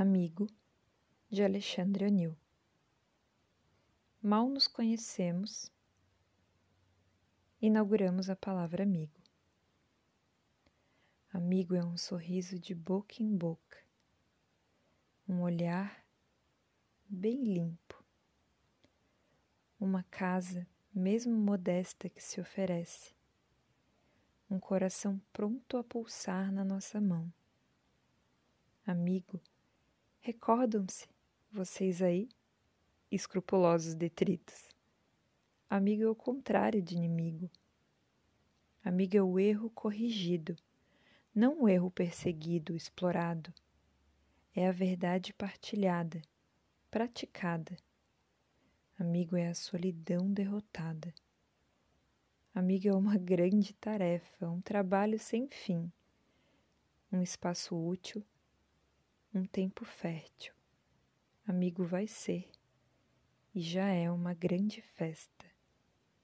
Amigo, de Alexandre Anil. Mal nos conhecemos, inauguramos a palavra amigo. Amigo é um sorriso de boca em boca, um olhar bem limpo, uma casa, mesmo modesta, que se oferece, um coração pronto a pulsar na nossa mão. Amigo Recordam-se, vocês aí, escrupulosos detritos. Amigo é o contrário de inimigo. Amigo é o erro corrigido, não o erro perseguido, explorado. É a verdade partilhada, praticada. Amigo é a solidão derrotada. Amigo é uma grande tarefa, um trabalho sem fim, um espaço útil um tempo fértil. Amigo vai ser, e já é uma grande festa.